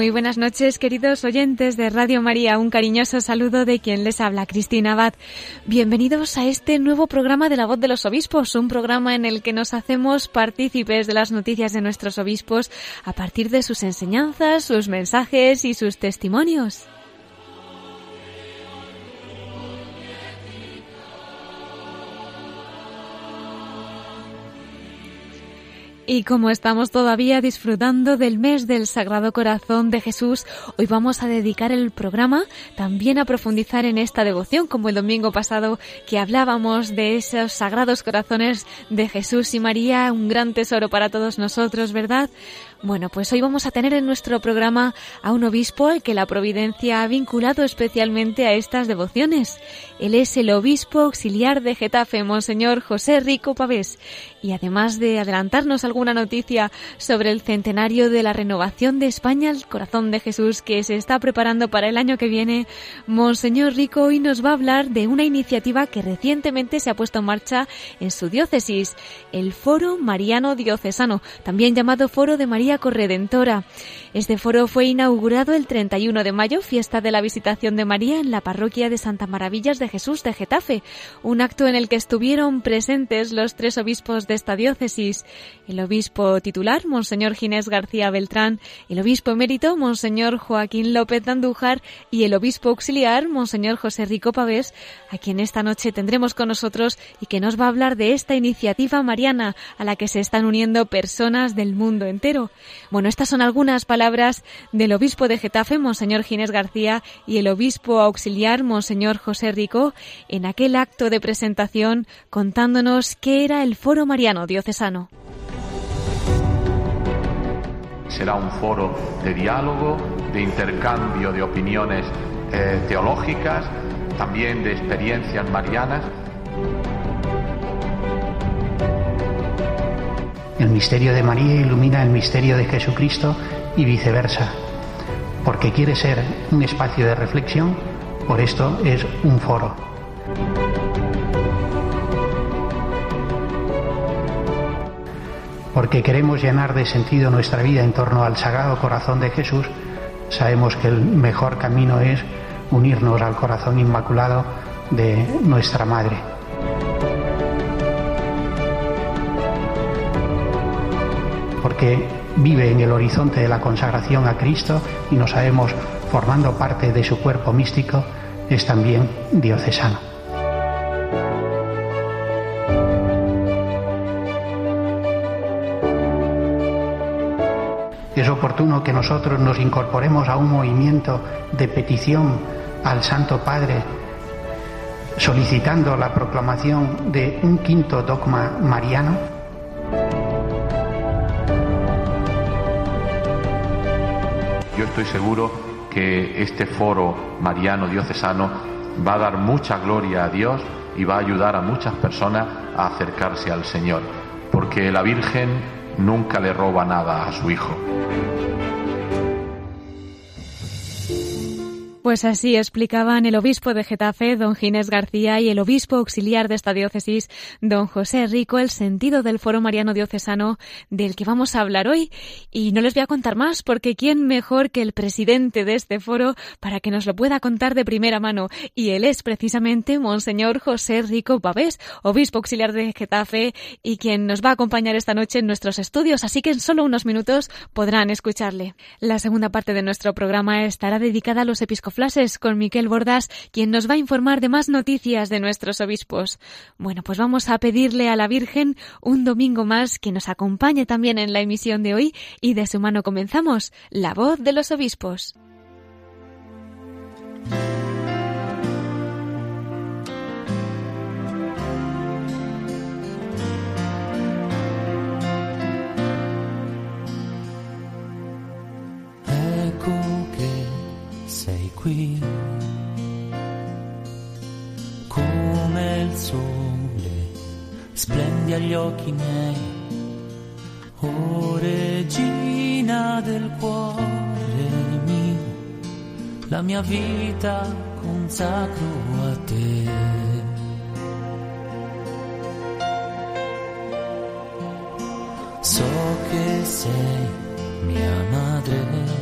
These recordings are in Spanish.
Muy buenas noches, queridos oyentes de Radio María. Un cariñoso saludo de quien les habla, Cristina Abad. Bienvenidos a este nuevo programa de La Voz de los Obispos, un programa en el que nos hacemos partícipes de las noticias de nuestros obispos a partir de sus enseñanzas, sus mensajes y sus testimonios. Y como estamos todavía disfrutando del mes del Sagrado Corazón de Jesús, hoy vamos a dedicar el programa también a profundizar en esta devoción, como el domingo pasado que hablábamos de esos sagrados corazones de Jesús y María, un gran tesoro para todos nosotros, ¿verdad? Bueno, pues hoy vamos a tener en nuestro programa a un obispo al que la providencia ha vinculado especialmente a estas devociones. Él es el obispo auxiliar de Getafe, Monseñor José Rico Pavés. Y además de adelantarnos alguna noticia sobre el centenario de la renovación de España, el corazón de Jesús que se está preparando para el año que viene, Monseñor Rico hoy nos va a hablar de una iniciativa que recientemente se ha puesto en marcha en su diócesis, el Foro Mariano Diocesano, también llamado Foro de María Corredentora. Este foro fue inaugurado el 31 de mayo, fiesta de la visitación de María en la parroquia de Santa Maravillas de Jesús de Getafe, un acto en el que estuvieron presentes los tres obispos de esta diócesis, el obispo titular, Monseñor Ginés García Beltrán, el obispo emérito, Monseñor Joaquín López de Andújar y el obispo auxiliar, Monseñor José Rico Pavés, a quien esta noche tendremos con nosotros y que nos va a hablar de esta iniciativa mariana a la que se están uniendo personas del mundo entero. Bueno, estas son algunas palabras del obispo de Getafe, Monseñor Ginés García, y el obispo auxiliar, Monseñor José Rico, en aquel acto de presentación contándonos qué era el Foro Mariano Diocesano. Será un foro de diálogo, de intercambio de opiniones eh, teológicas, también de experiencias marianas. El misterio de María ilumina el misterio de Jesucristo y viceversa. Porque quiere ser un espacio de reflexión, por esto es un foro. Porque queremos llenar de sentido nuestra vida en torno al Sagrado Corazón de Jesús, sabemos que el mejor camino es unirnos al corazón inmaculado de nuestra Madre. Porque vive en el horizonte de la consagración a Cristo y nos sabemos formando parte de su cuerpo místico, es también diocesano. Oportuno que nosotros nos incorporemos a un movimiento de petición al Santo Padre, solicitando la proclamación de un quinto dogma mariano. Yo estoy seguro que este foro mariano diocesano va a dar mucha gloria a Dios y va a ayudar a muchas personas a acercarse al Señor, porque la Virgen nunca le roba nada a su Hijo. Pues así explicaban el obispo de Getafe, don Ginés García, y el obispo auxiliar de esta diócesis, don José Rico, el sentido del Foro Mariano Diocesano del que vamos a hablar hoy. Y no les voy a contar más, porque ¿quién mejor que el presidente de este foro para que nos lo pueda contar de primera mano? Y él es precisamente Monseñor José Rico Pavés, obispo auxiliar de Getafe, y quien nos va a acompañar esta noche en nuestros estudios, así que en solo unos minutos podrán escucharle. La segunda parte de nuestro programa estará dedicada a los con Miquel Bordas, quien nos va a informar de más noticias de nuestros obispos. Bueno, pues vamos a pedirle a la Virgen un domingo más que nos acompañe también en la emisión de hoy y de su mano comenzamos, La voz de los obispos. Qui, come il sole, splendi agli occhi miei, o regina del cuore mio, la mia vita consacro a te. So che sei mia madre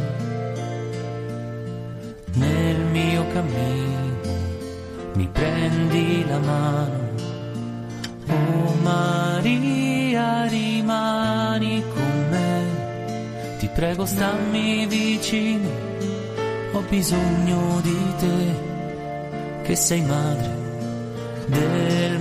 mio cammino, mi prendi la mano. Oh Maria, rimani con me, ti prego stammi vicino, ho bisogno di te, che sei madre del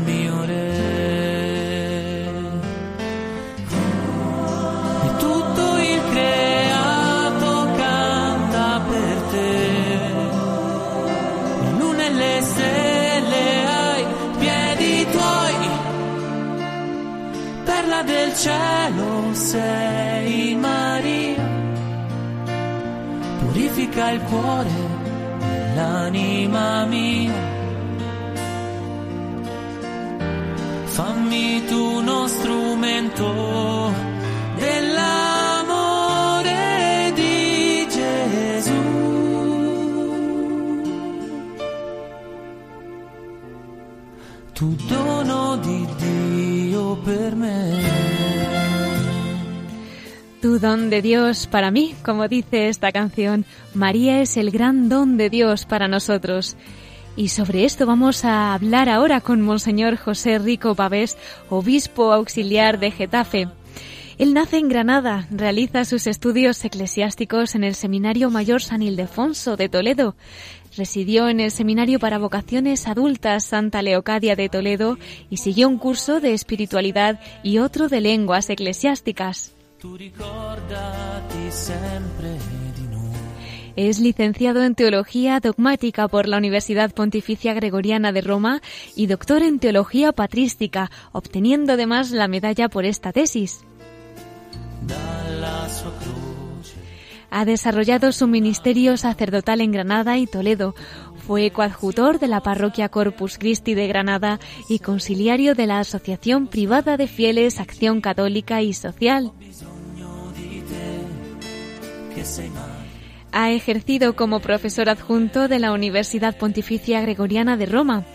cielo sei Maria. Purifica il cuore e l'anima mia. Fammi tu uno strumento Tu dono di. Tu don de Dios para mí, como dice esta canción, María es el gran don de Dios para nosotros. Y sobre esto vamos a hablar ahora con Monseñor José Rico Pavés, obispo auxiliar de Getafe. Él nace en Granada, realiza sus estudios eclesiásticos en el Seminario Mayor San Ildefonso de Toledo. Residió en el Seminario para Vocaciones Adultas Santa Leocadia de Toledo y siguió un curso de espiritualidad y otro de lenguas eclesiásticas. Es licenciado en Teología Dogmática por la Universidad Pontificia Gregoriana de Roma y doctor en Teología Patrística, obteniendo además la medalla por esta tesis. Ha desarrollado su ministerio sacerdotal en Granada y Toledo. Fue coadjutor de la parroquia Corpus Christi de Granada y conciliario de la Asociación Privada de Fieles Acción Católica y Social. Ha ejercido como profesor adjunto de la Universidad Pontificia Gregoriana de Roma.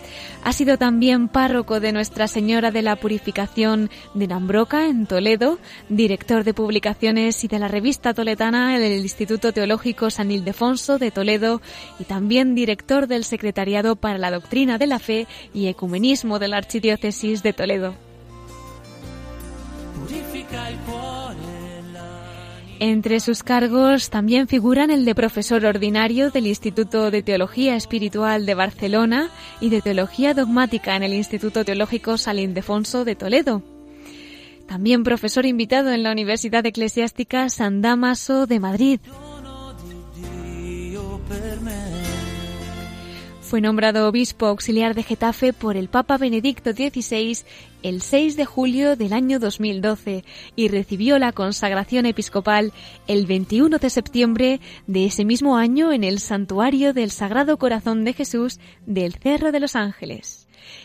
Ha sido también párroco de Nuestra Señora de la Purificación de Nambroca en Toledo, director de publicaciones y de la revista toledana del Instituto Teológico San Ildefonso de Toledo y también director del Secretariado para la Doctrina de la Fe y Ecumenismo de la Archidiócesis de Toledo. Purifica la Entre sus cargos también figuran el de profesor ordinario del Instituto de Teología Espiritual de Barcelona y de Teología Dogmática en el Instituto Teológico San Ildefonso de Toledo. También profesor invitado en la Universidad Eclesiástica San Damaso de Madrid. Fue nombrado obispo auxiliar de Getafe por el Papa Benedicto XVI el 6 de julio del año 2012 y recibió la consagración episcopal el 21 de septiembre de ese mismo año en el Santuario del Sagrado Corazón de Jesús del Cerro de los Ángeles.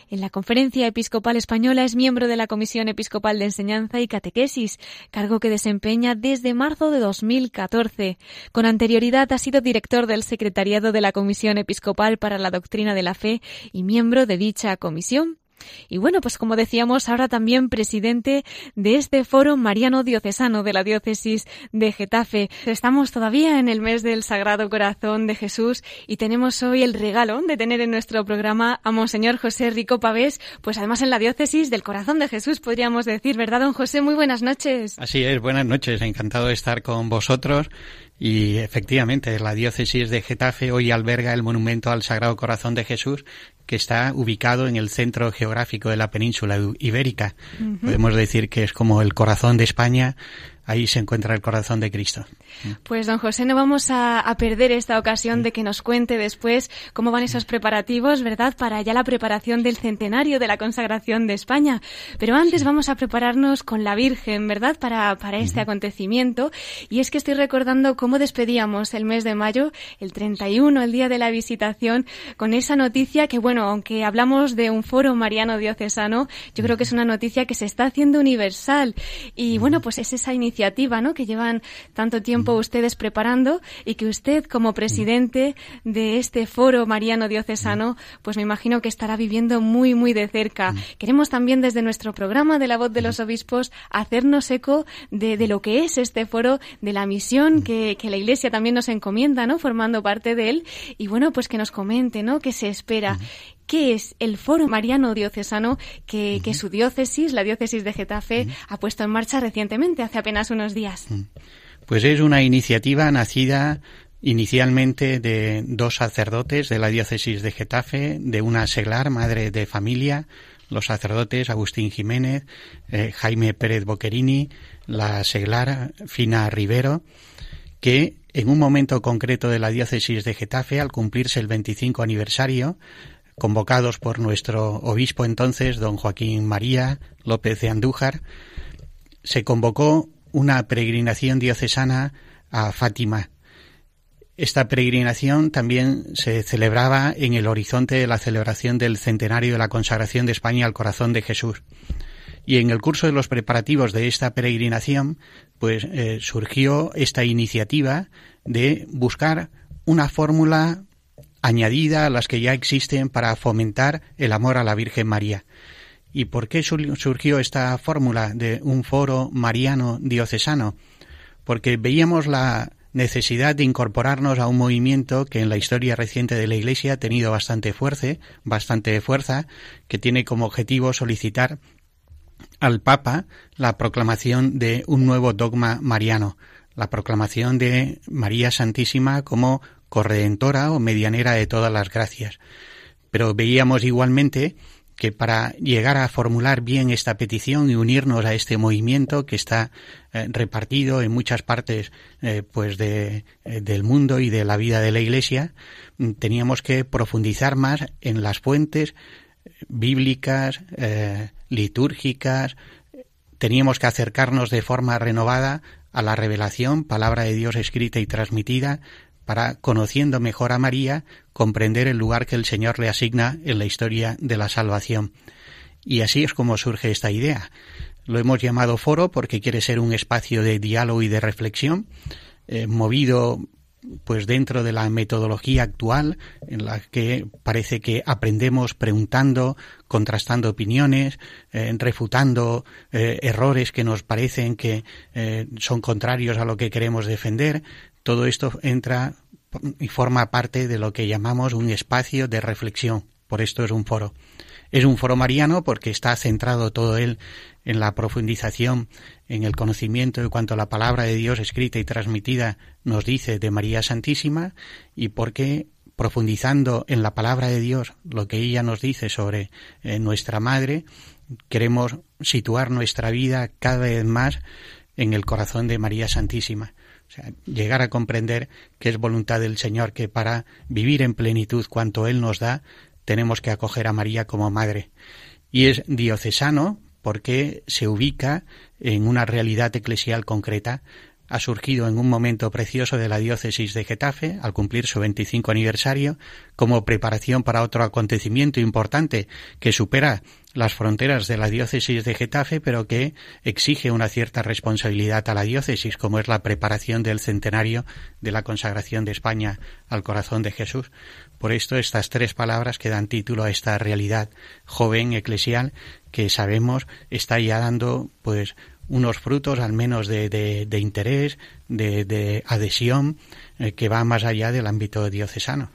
En la Conferencia Episcopal Española es miembro de la Comisión Episcopal de Enseñanza y Catequesis, cargo que desempeña desde marzo de 2014. Con anterioridad ha sido director del Secretariado de la Comisión Episcopal para la Doctrina de la Fe y miembro de dicha comisión. Y bueno, pues como decíamos, ahora también presidente de este foro mariano diocesano de la diócesis de Getafe. Estamos todavía en el mes del Sagrado Corazón de Jesús y tenemos hoy el regalo de tener en nuestro programa a Monseñor José Rico Pavés, pues además en la diócesis del Corazón de Jesús, podríamos decir, ¿verdad, don José? Muy buenas noches. Así es, buenas noches, encantado de estar con vosotros. Y efectivamente, la diócesis de Getafe hoy alberga el monumento al Sagrado Corazón de Jesús, que está ubicado en el centro geográfico de la península ibérica. Podemos decir que es como el corazón de España, ahí se encuentra el corazón de Cristo. Pues don José, no vamos a, perder esta ocasión de que nos cuente después cómo van esos preparativos, ¿verdad? Para ya la preparación del centenario de la consagración de España. Pero antes vamos a prepararnos con la Virgen, ¿verdad? Para, para este acontecimiento. Y es que estoy recordando cómo despedíamos el mes de mayo, el 31, el día de la visitación, con esa noticia que, bueno, aunque hablamos de un foro mariano diocesano, yo creo que es una noticia que se está haciendo universal. Y bueno, pues es esa iniciativa iniciativa, ¿no? Que llevan tanto tiempo ustedes preparando y que usted como presidente de este foro mariano diocesano, pues me imagino que estará viviendo muy, muy de cerca. Queremos también desde nuestro programa de la voz de los obispos hacernos eco de, de lo que es este foro, de la misión que, que la Iglesia también nos encomienda, ¿no? Formando parte de él y bueno, pues que nos comente, ¿no? ¿Qué se espera? Qué es el Foro Mariano Diocesano que, su diócesis, la diócesis de Getafe, ha puesto en marcha recientemente, hace apenas unos días. Pues es una iniciativa nacida inicialmente de dos sacerdotes de la diócesis de Getafe, de una seglar, madre de familia, los sacerdotes Agustín Jiménez, eh, Jaime Pérez Boquerini, la seglar Fina Rivero, que en un momento concreto de la diócesis de Getafe, al cumplirse el 25 aniversario, convocados por nuestro obispo entonces, don Joaquín María López de Andújar, se convocó una peregrinación diocesana a Fátima. Esta peregrinación también se celebraba en el horizonte de la celebración del centenario de la consagración de España al corazón de Jesús. Y en el curso de los preparativos de esta peregrinación, pues eh, surgió esta iniciativa de buscar una fórmula añadida a las que ya existen para fomentar el amor a la Virgen María. ¿Y por qué surgió esta fórmula de un foro mariano diocesano? Porque veíamos la necesidad de incorporarnos a un movimiento que en la historia reciente de la Iglesia ha tenido bastante fuerza, bastante fuerza, que tiene como objetivo solicitar al Papa la proclamación de un nuevo dogma mariano, la proclamación de María Santísima como corredentora o medianera de todas las gracias. Pero veíamos igualmente que para llegar a formular bien esta petición y unirnos a este movimiento que está eh, repartido en muchas partes eh, pues de, eh, del mundo y de la vida de la Iglesia, mm, teníamos que profundizar más en las fuentes bíblicas, litúrgicas, teníamos que acercarnos de forma renovada a la revelación, palabra de Dios escrita y transmitida, para, conociendo mejor a María, comprender el lugar que el Señor le asigna en la historia de la salvación. Y así es como surge esta idea. Lo hemos llamado foro porque quiere ser un espacio de diálogo y de reflexión, eh, movido pues dentro de la metodología actual en la que parece que aprendemos preguntando, contrastando opiniones, eh, refutando eh, errores que nos parecen que son contrarios a lo que queremos defender, todo esto entra y forma parte de lo que llamamos un espacio de reflexión. Por esto es un foro. Es un foro mariano porque está centrado todo él en la profundización, en el conocimiento de cuanto la palabra de Dios escrita y transmitida nos dice de María Santísima y porque profundizando en la palabra de Dios, lo que ella nos dice sobre eh, nuestra madre, queremos situar nuestra vida cada vez más en el corazón de María Santísima. O sea, llegar a comprender que es voluntad del Señor que para vivir en plenitud cuanto Él nos da, tenemos que acoger a María como madre. Y es diocesano porque se ubica en una realidad eclesial concreta. Ha surgido en un momento precioso de la diócesis de Getafe, al cumplir su 25 aniversario, como preparación para otro acontecimiento importante que supera las fronteras de la diócesis de Getafe, pero que exige una cierta responsabilidad a la diócesis, como es la preparación del centenario de la consagración de España al corazón de Jesús. Por esto estas tres palabras que dan título a esta realidad joven eclesial que sabemos está ya dando pues unos frutos al menos de, de, interés, de, de adhesión eh, que va más allá del ámbito diocesano.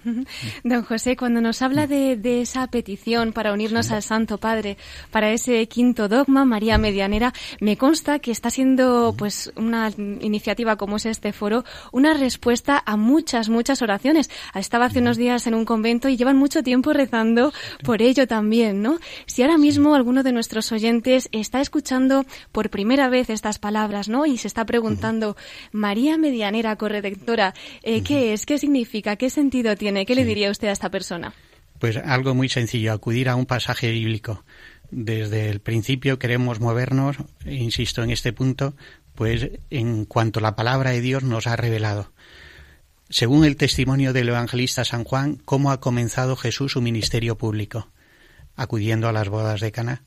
Don José, cuando nos habla de, esa petición para unirnos al Santo Padre, para ese quinto dogma, María Medianera, me consta que está siendo pues una iniciativa como es este foro, una respuesta a muchas, muchas oraciones. Estaba hace unos días en un convento y llevan mucho tiempo rezando por ello también, ¿no? Si ahora mismo alguno de nuestros oyentes está escuchando por primera vez estas palabras, ¿no? Y se está preguntando, María Medianera Corredectora, eh, ¿qué es? ¿Qué significa? ¿Qué sentido tiene? ¿Qué le diría usted a esta persona? Pues algo muy sencillo, acudir a un pasaje bíblico. Desde el principio queremos movernos, insisto en este punto, pues en cuanto la palabra de Dios nos ha revelado. Según el testimonio del evangelista San Juan, cómo ha comenzado Jesús su ministerio público, acudiendo a las bodas de Caná.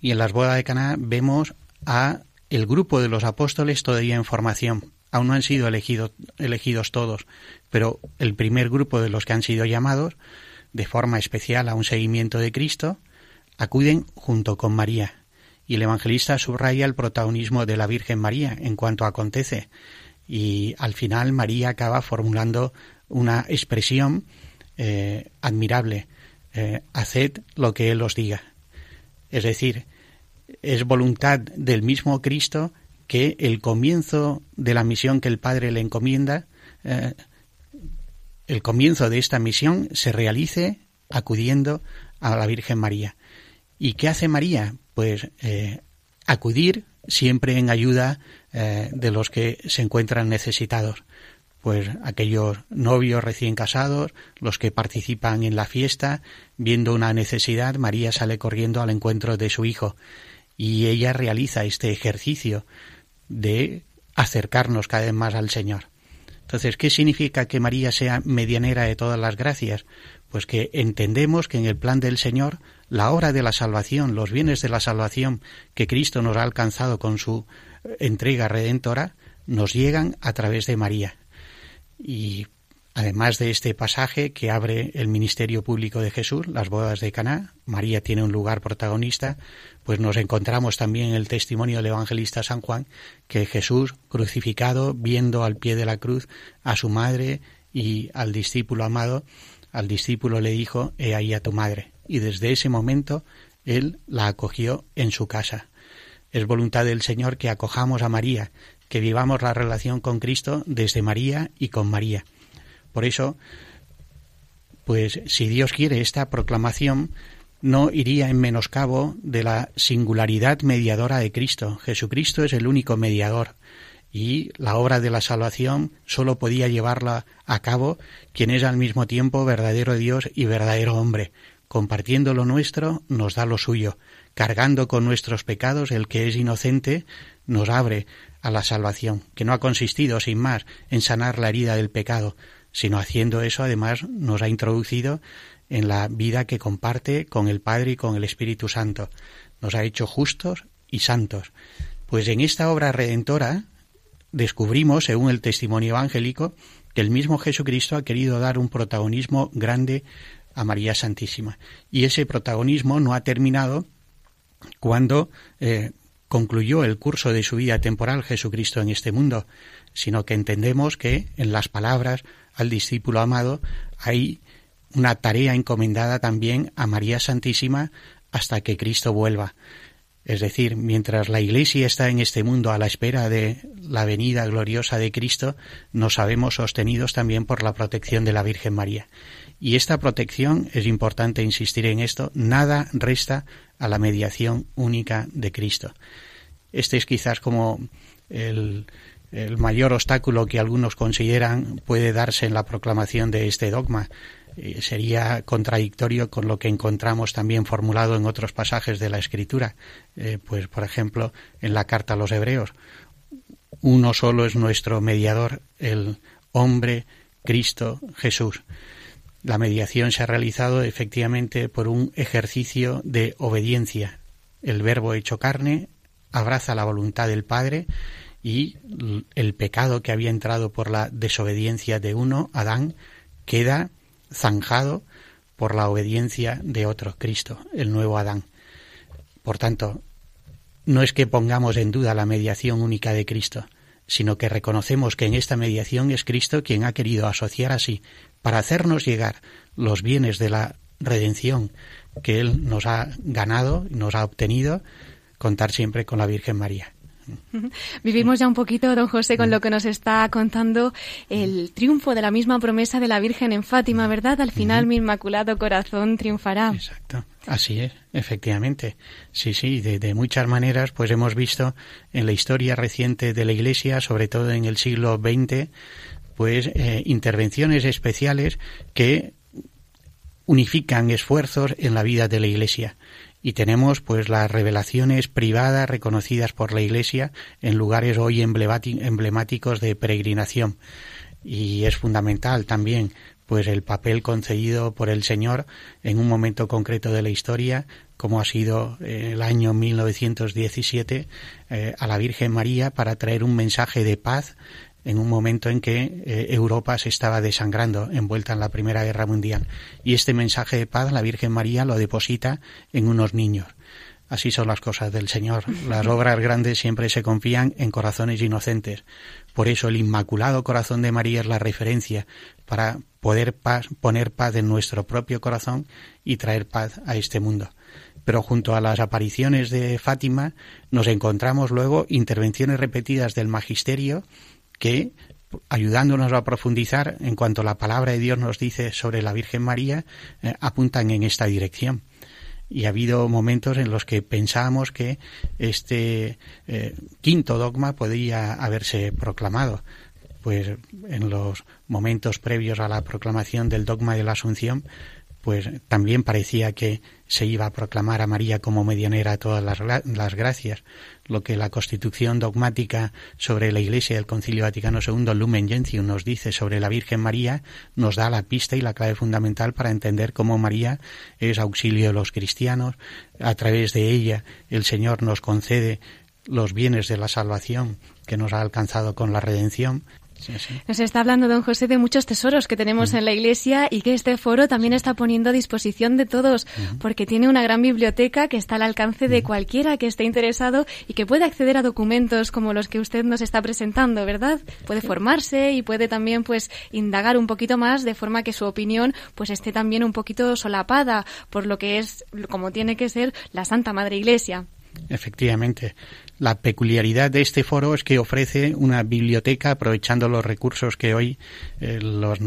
Y en las bodas de Caná vemos a el grupo de los apóstoles todavía en formación. Aún no han sido elegidos todos, pero el primer grupo de los que han sido llamados, de forma especial a un seguimiento de Cristo, acuden junto con María. Y el evangelista subraya el protagonismo de la Virgen María en cuanto acontece, y al final María acaba formulando una expresión eh, admirable, eh, haced lo que Él os diga. Es decir, es voluntad del mismo Cristo que el comienzo de la misión que el Padre le encomienda, eh, el comienzo de esta misión se realice acudiendo a la Virgen María. ¿Y qué hace María? Pues acudir siempre en ayuda eh, de los que se encuentran necesitados, pues aquellos novios recién casados, los que participan en la fiesta, viendo una necesidad, María sale corriendo al encuentro de su hijo y ella realiza este ejercicio de acercarnos cada vez más al Señor. Entonces, ¿qué significa que María sea medianera de todas las gracias? Pues que entendemos que en el plan del Señor la obra de la salvación, los bienes de la salvación que Cristo nos ha alcanzado con su entrega redentora nos llegan a través de María. Y además de este pasaje que abre el ministerio público de Jesús, las bodas de Caná, María tiene un lugar protagonista, pues nos encontramos también en el testimonio del evangelista San Juan que Jesús crucificado, viendo al pie de la cruz a su madre y al discípulo amado, al discípulo le dijo, he ahí a tu madre. Y desde ese momento él la acogió en su casa. Es voluntad del Señor que acojamos a María, que vivamos la relación con Cristo desde María y con María. Por eso, pues si Dios quiere esta proclamación, no iría en menoscabo de la singularidad mediadora de Cristo. Jesucristo es el único mediador y la obra de la salvación sólo podía llevarla a cabo quien es al mismo tiempo verdadero Dios y verdadero hombre. Compartiendo lo nuestro, nos da lo suyo cargando con nuestros pecados, el que es inocente nos abre a la salvación, que no ha consistido, sin más, en sanar la herida del pecado, sino haciendo eso además nos ha introducido en la vida que comparte con el Padre y con el Espíritu Santo. Nos ha hecho justos y santos. Pues en esta obra redentora descubrimos, según el testimonio evangélico, que el mismo Jesucristo ha querido dar un protagonismo grande a María Santísima. Y ese protagonismo no ha terminado cuando eh, concluyó el curso de su vida temporal Jesucristo en este mundo, sino que entendemos que en las palabras al discípulo amado hay una tarea encomendada también a María Santísima hasta que Cristo vuelva. Es decir, mientras la Iglesia está en este mundo a la espera de la venida gloriosa de Cristo, nos sabemos sostenidos también por la protección de la Virgen María. Y esta protección, es importante insistir en esto, nada resta a la mediación única de Cristo. Este es quizás como el, mayor obstáculo que algunos consideran puede darse en la proclamación de este dogma. Eh, sería contradictorio con lo que encontramos también formulado en otros pasajes de la Escritura. Eh, pues, por ejemplo, en la carta a los Hebreos, uno solo es nuestro mediador, el hombre Cristo Jesús. La mediación se ha realizado efectivamente por un ejercicio de obediencia. El verbo hecho carne abraza la voluntad del Padre y el pecado que había entrado por la desobediencia de uno, Adán, queda zanjado por la obediencia de otro, Cristo, el nuevo Adán. Por tanto, no es que pongamos en duda la mediación única de Cristo, sino que reconocemos que en esta mediación es Cristo quien ha querido asociar así para hacernos llegar los bienes de la redención que Él nos ha ganado, nos ha obtenido, contar siempre con la Virgen María. Vivimos ya un poquito, don José, con lo que nos está contando el triunfo de la misma promesa de la Virgen en Fátima, ¿verdad? Al final mi inmaculado corazón triunfará. Exacto. Así es, efectivamente. Sí, sí, de, muchas maneras, pues hemos visto en la historia reciente de la Iglesia, sobre todo en el siglo XX, pues eh, intervenciones especiales que unifican esfuerzos en la vida de la Iglesia y tenemos pues las revelaciones privadas reconocidas por la Iglesia en lugares hoy emblemáticos de peregrinación. Y es fundamental también pues el papel concedido por el Señor en un momento concreto de la historia como ha sido el año 1917 eh, a la Virgen María para traer un mensaje de paz en un momento en que eh, Europa se estaba desangrando, envuelta en la Primera Guerra Mundial. Y este mensaje de paz la Virgen María lo deposita en unos niños. Así son las cosas del Señor. Las obras grandes siempre se confían en corazones inocentes. Por eso el Inmaculado Corazón de María es la referencia para poder poner paz en nuestro propio corazón y traer paz a este mundo. Pero junto a las apariciones de Fátima nos encontramos luego intervenciones repetidas del Magisterio que ayudándonos a profundizar en cuanto la palabra de Dios nos dice sobre la Virgen María, eh, apuntan en esta dirección. Y ha habido momentos en los que pensábamos que este eh, quinto dogma podía haberse proclamado. Pues en los momentos previos a la proclamación del dogma de la Asunción, pues también parecía que se iba a proclamar a María como medianera a todas las, las, gracias, lo que la Constitución dogmática sobre la Iglesia del Concilio Vaticano II, Lumen Gentium, nos dice sobre la Virgen María, nos da la pista y la clave fundamental para entender cómo María es auxilio de los cristianos, a través de ella el Señor nos concede los bienes de la salvación que nos ha alcanzado con la redención nos está hablando don José de muchos tesoros que tenemos en la Iglesia y que este foro también está poniendo a disposición de todos, porque tiene una gran biblioteca que está al alcance de cualquiera que esté interesado y que puede acceder a documentos como los que usted nos está presentando, ¿verdad? Puede formarse y puede también pues indagar un poquito más de forma que su opinión pues esté también un poquito solapada por lo que es como tiene que ser la Santa Madre Iglesia. Efectivamente. La peculiaridad de este foro es que ofrece una biblioteca aprovechando los recursos que hoy eh, las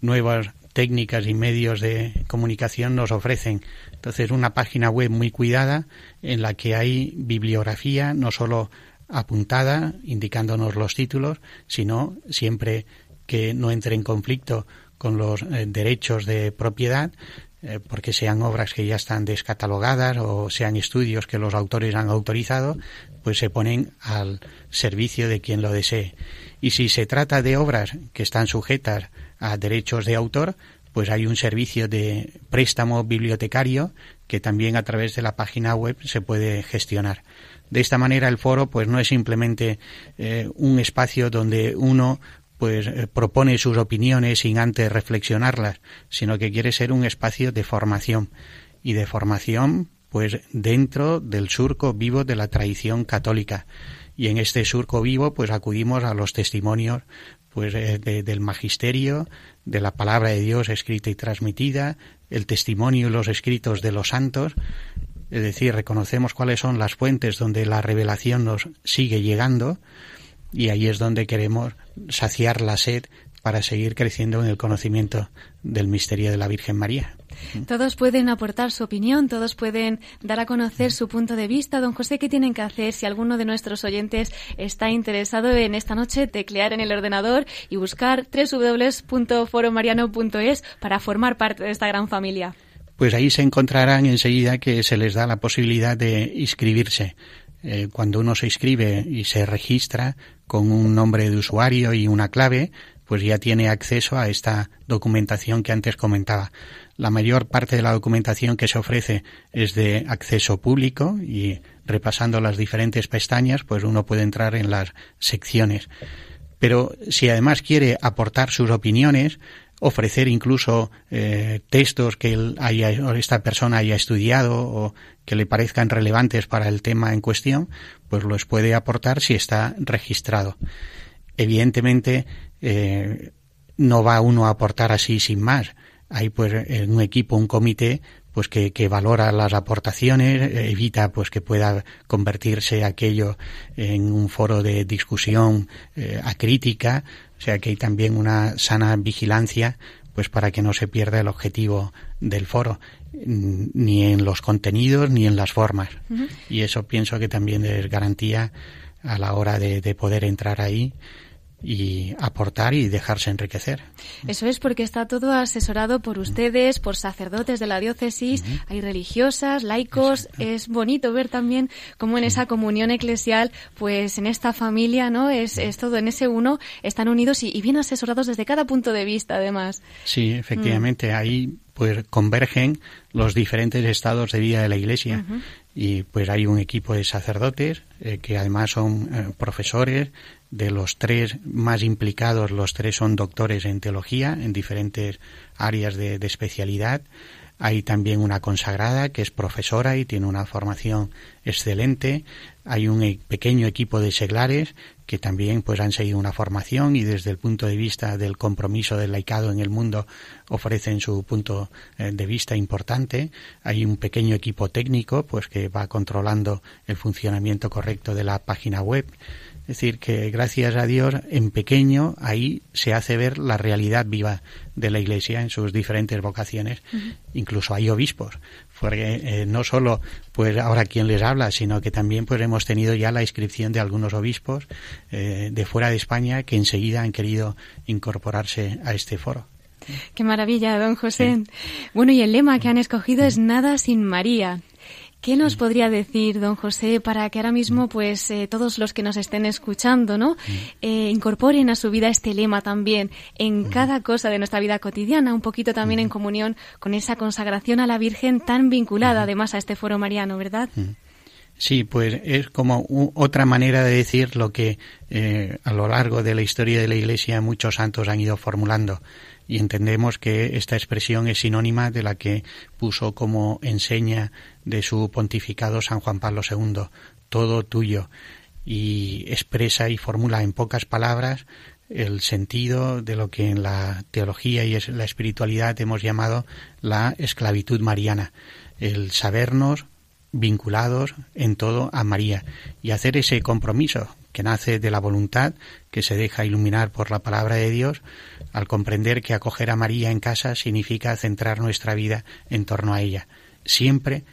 nuevas técnicas y medios de comunicación nos ofrecen. Entonces, una página web muy cuidada en la que hay bibliografía no solo apuntada, indicándonos los títulos, sino siempre que no entre en conflicto con los eh, derechos de propiedad, eh, porque sean obras que ya están descatalogadas o sean estudios que los autores han autorizado, pues se ponen al servicio de quien lo desee. Y si se trata de obras que están sujetas a derechos de autor, pues hay un servicio de préstamo bibliotecario que también a través de la página web se puede gestionar. De esta manera el foro pues no es simplemente eh, un espacio donde uno pues eh, propone sus opiniones sin antes reflexionarlas, sino que quiere ser un espacio de formación. Y de formación pues dentro del surco vivo de la tradición católica. Y en este surco vivo pues acudimos a los testimonios pues eh, del magisterio, de la palabra de Dios escrita y transmitida, el testimonio y los escritos de los santos, es decir, reconocemos cuáles son las fuentes donde la revelación nos sigue llegando y ahí es donde queremos saciar la sed para seguir creciendo en el conocimiento del misterio de la Virgen María. Todos pueden aportar su opinión, todos pueden dar a conocer su punto de vista. Don José, ¿qué tienen que hacer si alguno de nuestros oyentes está interesado en esta noche teclear en el ordenador y buscar www.foromariano.es para formar parte de esta gran familia? Pues ahí se encontrarán enseguida que se les da la posibilidad de inscribirse. Eh, cuando uno se inscribe y se registra con un nombre de usuario y una clave, pues ya tiene acceso a esta documentación que antes comentaba. La mayor parte de la documentación que se ofrece es de acceso público y repasando las diferentes pestañas, pues uno puede entrar en las secciones. Pero si además quiere aportar sus opiniones, ofrecer incluso eh, textos que haya, esta persona haya estudiado o que le parezcan relevantes para el tema en cuestión, pues los puede aportar si está registrado. Evidentemente, eh, no va uno a aportar así sin más. Hay pues un equipo, un comité, pues que, que, valora las aportaciones, evita pues que pueda convertirse aquello en un foro de discusión eh, acrítica, o sea que hay también una sana vigilancia pues para que no se pierda el objetivo del foro, ni en los contenidos ni en las formas. Y eso pienso que también es garantía a la hora de, de poder entrar ahí y aportar y dejarse enriquecer. Eso es porque está todo asesorado por ustedes, por sacerdotes de la diócesis, hay religiosas, laicos. Es bonito ver también cómo en esa comunión eclesial, pues en esta familia, ¿no? Es, es todo en ese uno, están unidos y, bien asesorados desde cada punto de vista, además. Sí, efectivamente, ahí pues convergen los diferentes estados de vida de la Iglesia. Y pues hay un equipo de sacerdotes eh, que además son eh, profesores, de los tres más implicados, los tres son doctores en teología en diferentes áreas de, especialidad. Hay también una consagrada que es profesora y tiene una formación excelente. Hay un e, pequeño equipo de seglares que también pues han seguido una formación y desde el punto de vista del compromiso del laicado en el mundo ofrecen su punto eh, de vista importante. Hay un pequeño equipo técnico pues que va controlando el funcionamiento correcto de la página web. Es decir, que gracias a Dios, en pequeño, ahí se hace ver la realidad viva de la Iglesia en sus diferentes vocaciones. Incluso hay obispos, porque eh, no solo pues ahora quien les habla, sino que también pues hemos tenido ya la inscripción de algunos obispos eh, de fuera de España que enseguida han querido incorporarse a este foro. Qué maravilla, don José. Bueno, y el lema que han escogido es Nada sin María. ¿Qué nos podría decir, don José, para que ahora mismo, pues, eh, todos los que nos estén escuchando, ¿no? Eh, incorporen a su vida este lema también en cada cosa de nuestra vida cotidiana, un poquito también en comunión con esa consagración a la Virgen tan vinculada, además, a este foro mariano, ¿verdad? Sí, pues es como otra manera de decir lo que eh, a lo largo de la historia de la Iglesia muchos santos han ido formulando y entendemos que esta expresión es sinónima de la que puso como enseña de su pontificado San Juan Pablo II, todo tuyo, y expresa y formula en pocas palabras el sentido de lo que en la teología y la espiritualidad hemos llamado la esclavitud mariana, el sabernos vinculados en todo a María y hacer ese compromiso que nace de la voluntad que se deja iluminar por la palabra de Dios al comprender que acoger a María en casa significa centrar nuestra vida en torno a ella, siempre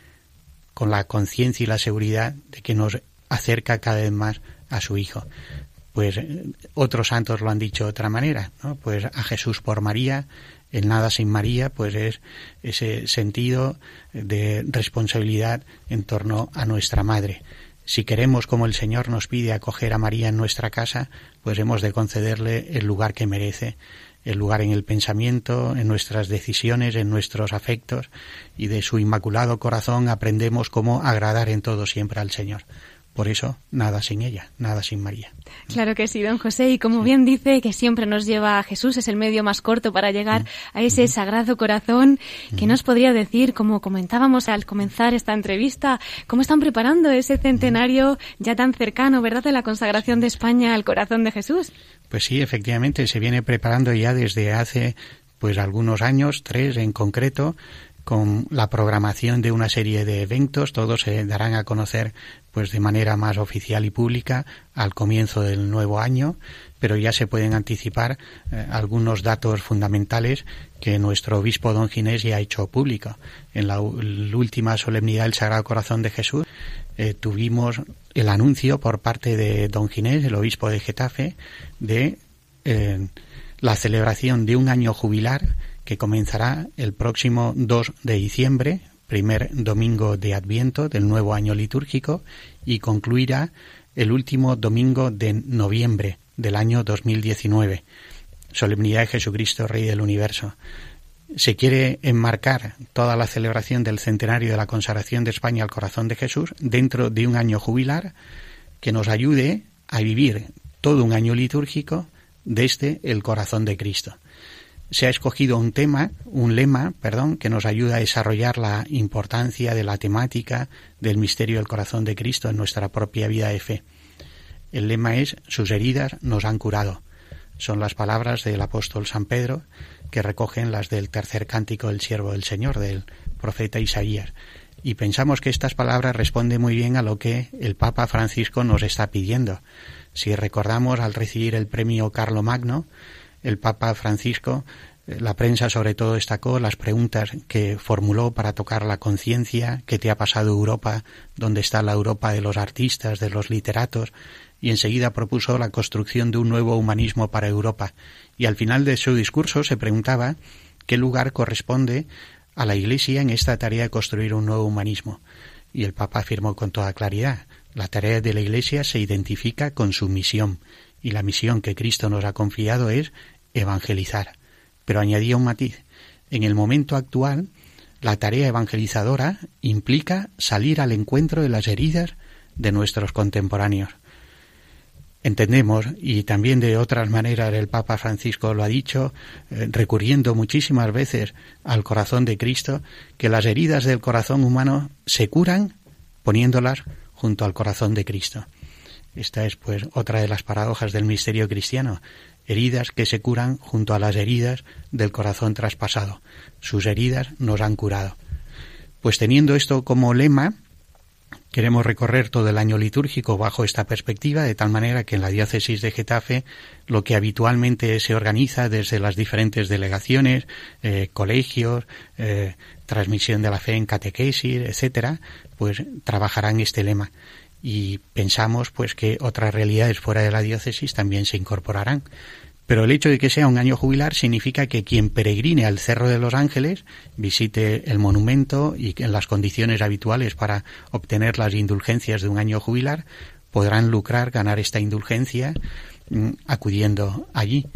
con la conciencia y la seguridad de que nos acerca cada vez más a su Hijo. Pues eh, otros santos lo han dicho de otra manera. Pues a Jesús por María, el nada sin María, pues es ese sentido de responsabilidad en torno a nuestra Madre. Si queremos, como el Señor nos pide, acoger a María en nuestra casa, pues hemos de concederle el lugar que merece el lugar en el pensamiento, en nuestras decisiones, en nuestros afectos, y de su inmaculado corazón aprendemos cómo agradar en todo siempre al Señor. Por eso, nada sin ella, nada sin María. Claro que sí, don José. Y como bien dice, que siempre nos lleva a Jesús, es el medio más corto para llegar a ese sagrado corazón. ¿Qué nos podría decir, como comentábamos al comenzar esta entrevista, cómo están preparando ese centenario ya tan cercano, verdad, de la consagración de España al corazón de Jesús? Pues sí, efectivamente, se viene preparando ya desde hace pues algunos años, tres en concreto, con la programación de una serie de eventos, todos se darán a conocer pues de manera más oficial y pública al comienzo del nuevo año, pero ya se pueden anticipar eh, algunos datos fundamentales que nuestro obispo don Ginés ya ha hecho público. En la, última solemnidad del Sagrado Corazón de Jesús eh, tuvimos el anuncio por parte de don Ginés, el obispo de Getafe, de eh, la celebración de un año jubilar que comenzará el próximo 2 de diciembre, primer domingo de Adviento del nuevo año litúrgico, y concluirá el último domingo de noviembre del año 2019, Solemnidad de Jesucristo, Rey del Universo. Se quiere enmarcar toda la celebración del centenario de la consagración de España al corazón de Jesús dentro de un año jubilar que nos ayude a vivir todo un año litúrgico desde el corazón de Cristo se ha escogido un tema, un lema, perdón, que nos ayuda a desarrollar la importancia de la temática del misterio del corazón de Cristo en nuestra propia vida de fe. El lema es sus heridas nos han curado. Son las palabras del apóstol San Pedro que recogen las del tercer cántico del siervo del Señor, del profeta Isaías. Y pensamos que estas palabras responden muy bien a lo que el Papa Francisco nos está pidiendo. Si recordamos al recibir el premio Carlo Magno, el Papa Francisco Eh, la prensa sobre todo destacó las preguntas que formuló para tocar la conciencia, qué te ha pasado Europa, dónde está la Europa de los artistas, de los literatos, y enseguida propuso la construcción de un nuevo humanismo para Europa. Y al final de su discurso se preguntaba qué lugar corresponde a la Iglesia en esta tarea de construir un nuevo humanismo. Y el Papa afirmó con toda claridad, la tarea de la Iglesia se identifica con su misión, y la misión que Cristo nos ha confiado es evangelizar. Pero añadía un matiz. En el momento actual, la tarea evangelizadora implica salir al encuentro de las heridas de nuestros contemporáneos. Entendemos, y también de otras maneras el Papa Francisco lo ha dicho, eh, recurriendo muchísimas veces al corazón de Cristo, que las heridas del corazón humano se curan poniéndolas junto al corazón de Cristo. Esta es pues otra de las paradojas del misterio cristiano heridas que se curan junto a las heridas del corazón traspasado. Sus heridas nos han curado. Pues teniendo esto como lema, queremos recorrer todo el año litúrgico bajo esta perspectiva, de tal manera que en la diócesis de Getafe lo que habitualmente se organiza desde las diferentes delegaciones, eh, colegios, eh, transmisión de la fe en catequesis, etcétera, pues trabajarán este lema y pensamos pues que otras realidades fuera de la diócesis también se incorporarán. Pero el hecho de que sea un año jubilar significa que quien peregrine al Cerro de los Ángeles, visite el monumento y en las condiciones habituales para obtener las indulgencias de un año jubilar, podrán lucrar, ganar esta indulgencia mm, acudiendo allí.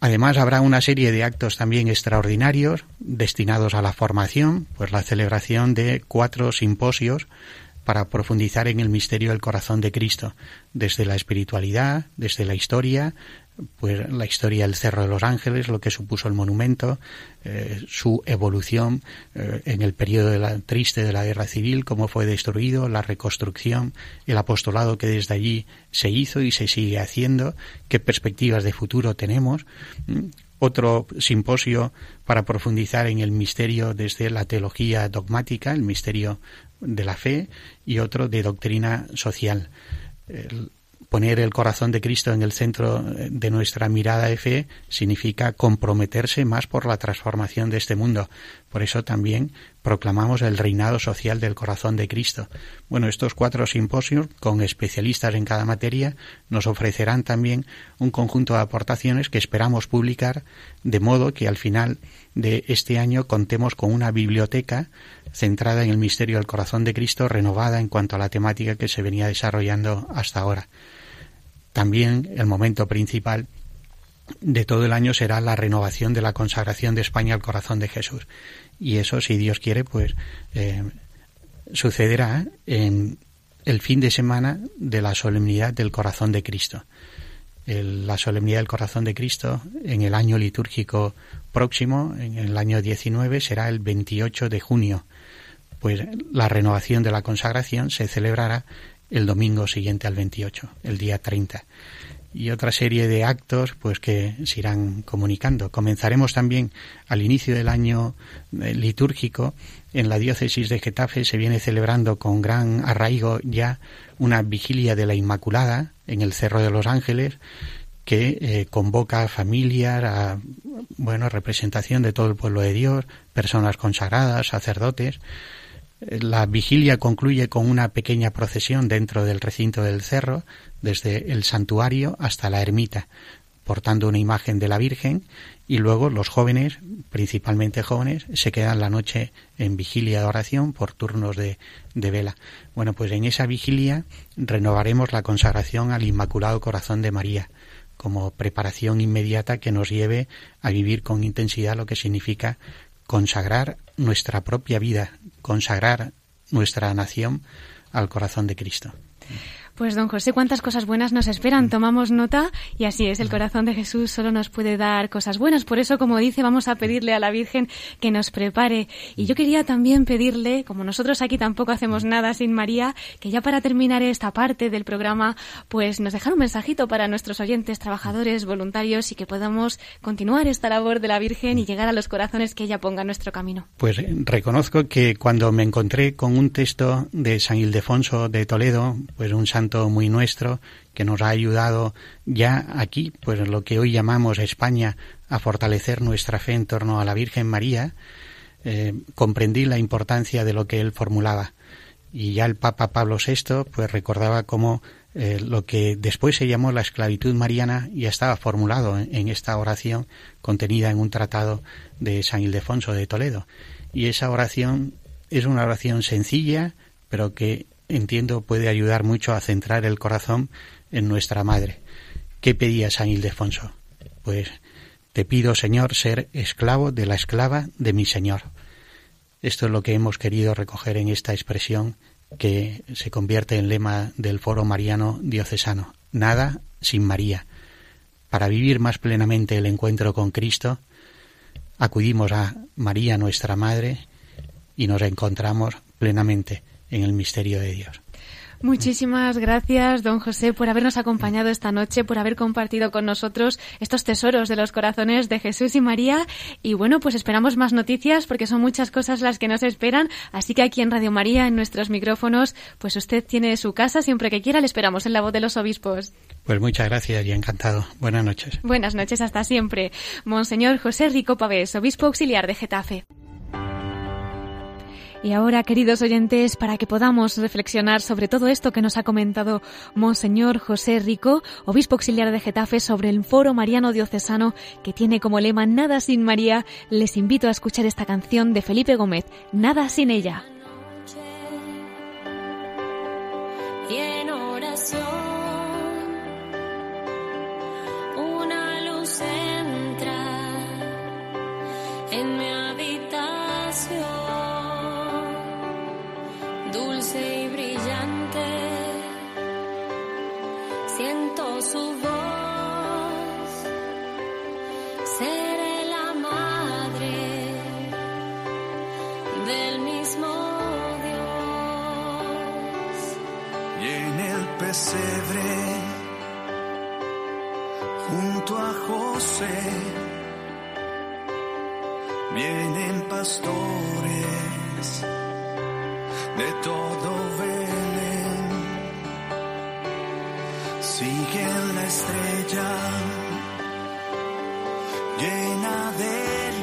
Además, habrá una serie de actos también extraordinarios destinados a la formación, pues la celebración de cuatro simposios para profundizar en el misterio del corazón de Cristo, desde la espiritualidad, desde la historia, pues la historia del Cerro de los Ángeles, lo que supuso el monumento, eh, su evolución eh, en el periodo de la, triste de la guerra civil, cómo fue destruido, la reconstrucción, el apostolado que desde allí se hizo y se sigue haciendo, qué perspectivas de futuro tenemos. Otro simposio para profundizar en el misterio desde la teología dogmática, el misterio de la fe y otro de doctrina social. poner el corazón de Cristo en el centro de nuestra mirada de fe significa comprometerse más por la transformación de este mundo. Por eso también proclamamos el reinado social del corazón de Cristo. Bueno, estos cuatro simposios, con especialistas en cada materia, nos ofrecerán también un conjunto de aportaciones que esperamos publicar, de modo que al final de este año contemos con una biblioteca centrada en el misterio del corazón de Cristo, renovada en cuanto a la temática que se venía desarrollando hasta ahora. También el momento principal de todo el año será la renovación de la consagración de España al corazón de Jesús. Y eso, si Dios quiere, pues eh, sucederá en el fin de semana de la solemnidad del corazón de Cristo. La solemnidad del corazón de Cristo en el año litúrgico próximo, en el año 19, será el 28 de junio. Pues la renovación de la consagración se celebrará el domingo siguiente al 28, el día 30 y otra serie de actos pues que se irán comunicando. Comenzaremos también al inicio del año eh, litúrgico en la diócesis de Getafe se viene celebrando con gran arraigo ya una vigilia de la Inmaculada en el Cerro de los Ángeles que eh, convoca a familias, a bueno, representación de todo el pueblo de Dios, personas consagradas, sacerdotes, la vigilia concluye con una pequeña procesión dentro del recinto del cerro, desde el santuario hasta la ermita, portando una imagen de la Virgen y luego los jóvenes, principalmente jóvenes, se quedan la noche en vigilia de oración por turnos de, de, vela. Bueno, pues en esa vigilia renovaremos la consagración al Inmaculado Corazón de María como preparación inmediata que nos lleve a vivir con intensidad lo que significa consagrar nuestra propia vida, consagrar nuestra nación al corazón de Cristo. Pues don José, cuántas cosas buenas nos esperan. Tomamos nota y así es, el corazón de Jesús solo nos puede dar cosas buenas. Por eso, como dice, vamos a pedirle a la Virgen que nos prepare. Y yo quería también pedirle, como nosotros aquí tampoco hacemos nada sin María, que ya para terminar esta parte del programa, pues nos dejara un mensajito para nuestros oyentes, trabajadores, voluntarios y que podamos continuar esta labor de la Virgen y llegar a los corazones que ella ponga en nuestro camino. Pues reconozco que cuando me encontré con un texto de San Ildefonso de Toledo, pues un santo muy nuestro que nos ha ayudado ya aquí, pues lo que hoy llamamos España, a fortalecer nuestra fe en torno a la Virgen María, eh, comprendí la importancia de lo que él formulaba. Y ya el Papa Pablo VI pues recordaba cómo eh, lo que después se llamó la esclavitud mariana ya estaba formulado en, esta oración contenida en un tratado de San Ildefonso de Toledo. Y esa oración es una oración sencilla, pero que entiendo puede ayudar mucho a centrar el corazón en nuestra madre. ¿Qué pedía San Ildefonso? Pues te pido, Señor, ser esclavo de la esclava de mi Señor. Esto es lo que hemos querido recoger en esta expresión que se convierte en lema del Foro Mariano Diocesano. Nada sin María. Para vivir más plenamente el encuentro con Cristo, acudimos a María nuestra Madre y nos encontramos plenamente en el misterio de Dios. Muchísimas gracias, don José, por habernos acompañado esta noche, por haber compartido con nosotros estos tesoros de los corazones de Jesús y María. Y bueno, pues esperamos más noticias porque son muchas cosas las que nos esperan. Así que aquí en Radio María, en nuestros micrófonos, pues usted tiene su casa siempre que quiera. Le esperamos en la voz de los obispos. Pues muchas gracias y encantado. Buenas noches. Buenas noches, hasta siempre. Monseñor José Rico Pavés, obispo auxiliar de Getafe. Y ahora, queridos oyentes, para que podamos reflexionar sobre todo esto que nos ha comentado Monseñor José Rico, obispo auxiliar de Getafe, sobre el foro mariano diocesano que tiene como lema Nada sin María, les invito a escuchar esta canción de Felipe Gómez, Nada sin ella. Vienen pastores de todo Belén, siguen la estrella llena de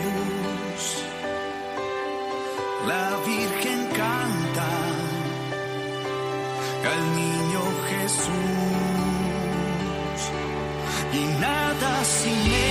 luz, la Virgen canta al niño Jesús. Y nada sin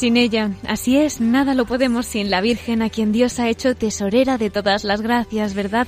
Sin ella. Así es, nada lo podemos sin la Virgen, a quien Dios ha hecho tesorera de todas las gracias, ¿verdad?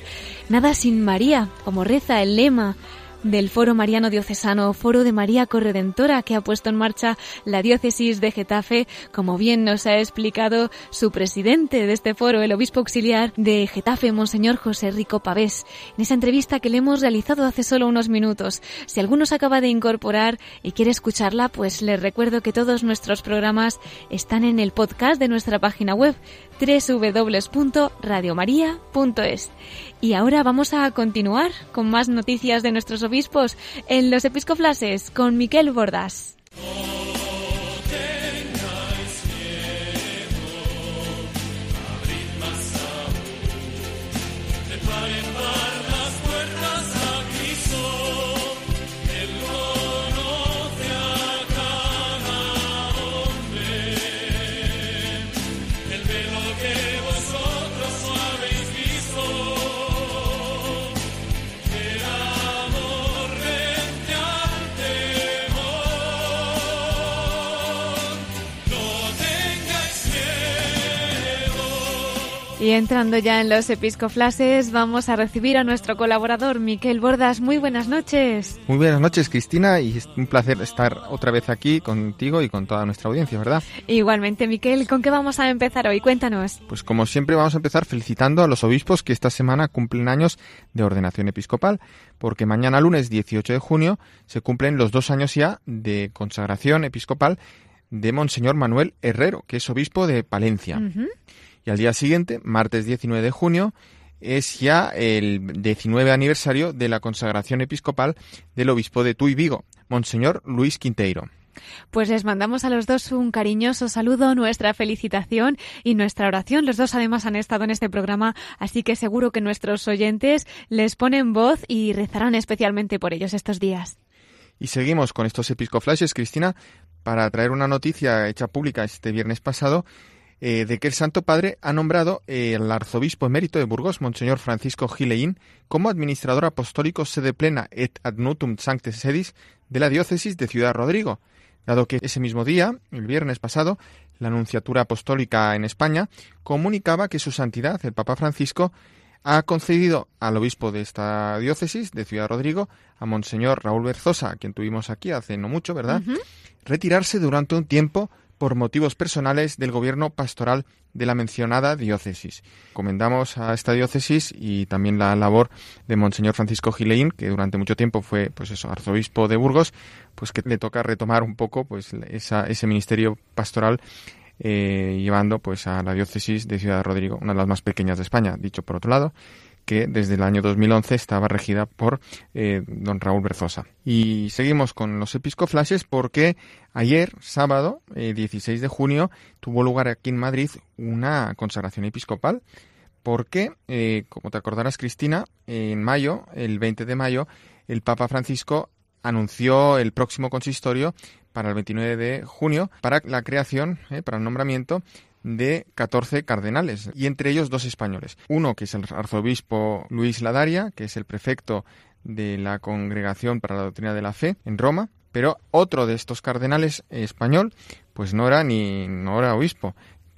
Nada sin María, como reza el lema del Foro Mariano Diocesano, Foro de María Corredentora, que ha puesto en marcha la diócesis de Getafe, como bien nos ha explicado su presidente de este foro, el obispo auxiliar de Getafe, Monseñor José Rico Pavés, en esa entrevista que le hemos realizado hace solo unos minutos. Si alguno se acaba de incorporar y quiere escucharla, pues les recuerdo que todos nuestros programas están en el podcast de nuestra página web www.radiomaria.es. Y ahora vamos a continuar con más noticias de nuestros obispos en los episcoflases con Miquel Bordas. Y entrando ya en los episcoflases, vamos a recibir a nuestro colaborador Miquel Bordas. Muy buenas noches. Muy buenas noches, Cristina, y es un placer estar otra vez aquí contigo y con toda nuestra audiencia, ¿verdad? Igualmente, Miquel, ¿con qué vamos a empezar hoy? Cuéntanos. Pues como siempre vamos a empezar felicitando a los obispos que esta semana cumplen años de ordenación episcopal, porque mañana lunes 18 de junio se cumplen los dos años ya de consagración episcopal de Monseñor Manuel Herrero, que es obispo de Palencia. Ujú. Y al día siguiente, martes 19 de junio, es ya el 19 aniversario de la consagración episcopal del obispo de Tuy Vigo, Monseñor Luis Quinteiro. Pues les mandamos a los dos un cariñoso saludo, nuestra felicitación y nuestra oración. Los dos además han estado en este programa, así que seguro que nuestros oyentes les ponen voz y rezarán especialmente por ellos estos días. Y seguimos con estos episcoflashes, Cristina, para traer una noticia hecha pública este viernes pasado eh, de que el Santo Padre ha nombrado eh, el arzobispo emérito de Burgos, Monseñor Francisco Gileín, como administrador apostólico sede plena et ad nutum sancte sedis de la diócesis de Ciudad Rodrigo, dado que ese mismo día, el viernes pasado, la Anunciatura Apostólica en España comunicaba que su santidad, el Papa Francisco, ha concedido al obispo de esta diócesis, de Ciudad Rodrigo, a Monseñor Raúl Berzosa, quien tuvimos aquí hace no mucho, ¿verdad?, retirarse durante un tiempo por motivos personales del gobierno pastoral de la mencionada diócesis. Comendamos a esta diócesis y también la labor de Monseñor Francisco Gileín, que durante mucho tiempo fue, pues eso, arzobispo de Burgos, pues que le toca retomar un poco, pues esa, ese ministerio pastoral eh, llevando, pues a la diócesis de Ciudad Rodrigo, una de las más pequeñas de España, dicho por otro lado que desde el año 2011 estaba regida por eh, don Raúl Berzosa. Y seguimos con los episcoflashes porque ayer, sábado, eh, 16 de junio, tuvo lugar aquí en Madrid una consagración episcopal porque, eh, como te acordarás, Cristina, en mayo, el 20 de mayo, el Papa Francisco anunció el próximo consistorio para el 29 de junio para la creación, eh, para el nombramiento de 14 cardenales, y entre ellos dos españoles. Uno que es el arzobispo Luis Ladaria, que es el prefecto de la Congregación para la Doctrina de la Fe en Roma, pero otro de estos cardenales español, pues no era ni no era obispo,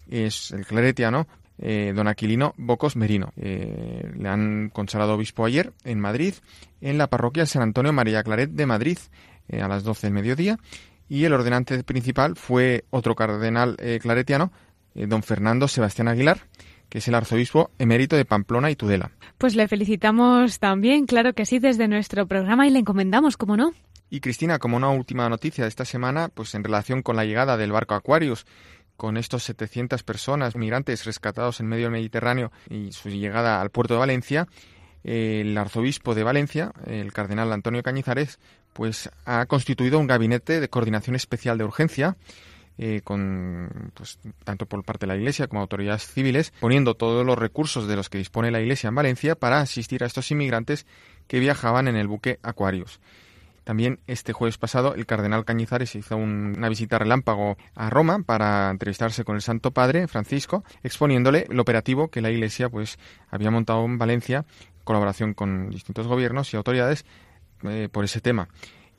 es el claretiano eh, don Aquilino Bocos Merino. Eh, le han consagrado obispo ayer en Madrid, en la parroquia San Antonio María Claret de Madrid, eh, a las 12 del mediodía, y el ordenante principal fue otro cardenal claretiano, eh, don Fernando Sebastián Aguilar, que es el arzobispo emérito de Pamplona y Tudela. Pues le felicitamos también, claro que sí, desde nuestro programa y le encomendamos, como no. Y Cristina, como una última noticia de esta semana, pues en relación con la llegada del barco Aquarius, con estos 700 personas migrantes rescatados en medio del Mediterráneo y su llegada al puerto de Valencia, el arzobispo de Valencia, el cardenal Antonio Cañizares, pues ha constituido un gabinete de coordinación especial de urgencia eh, con pues, tanto por parte de la Iglesia como autoridades civiles, poniendo todos los recursos de los que dispone la Iglesia en Valencia para asistir a estos inmigrantes que viajaban en el buque Aquarius. También este jueves pasado el cardenal Cañizares hizo un- una visita relámpago a Roma para entrevistarse con el Santo Padre Francisco, exponiéndole el operativo que la Iglesia pues había montado en Valencia, en colaboración con distintos gobiernos y autoridades eh, por ese tema.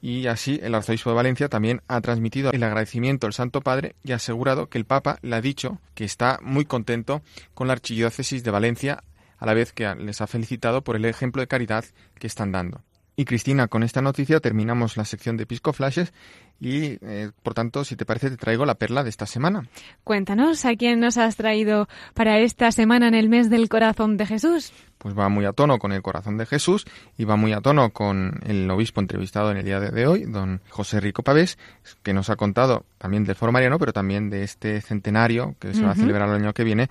Y así el arzobispo de Valencia también ha transmitido el agradecimiento al Santo Padre y ha asegurado que el Papa le ha dicho que está muy contento con la archidiócesis de Valencia, a la vez que les ha felicitado por el ejemplo de caridad que están dando. Y Cristina, con esta noticia terminamos la sección de Pisco Flashes y, eh, por tanto, si te parece, te traigo la perla de esta semana. Cuéntanos, ¿a quién nos has traído para esta semana en el mes del corazón de Jesús? Pues va muy a tono con el corazón de Jesús y va muy a tono con el obispo entrevistado en el día de hoy, don José Rico Pavés, que nos ha contado también del foro mariano, pero también de este centenario que se va a celebrar el año que viene,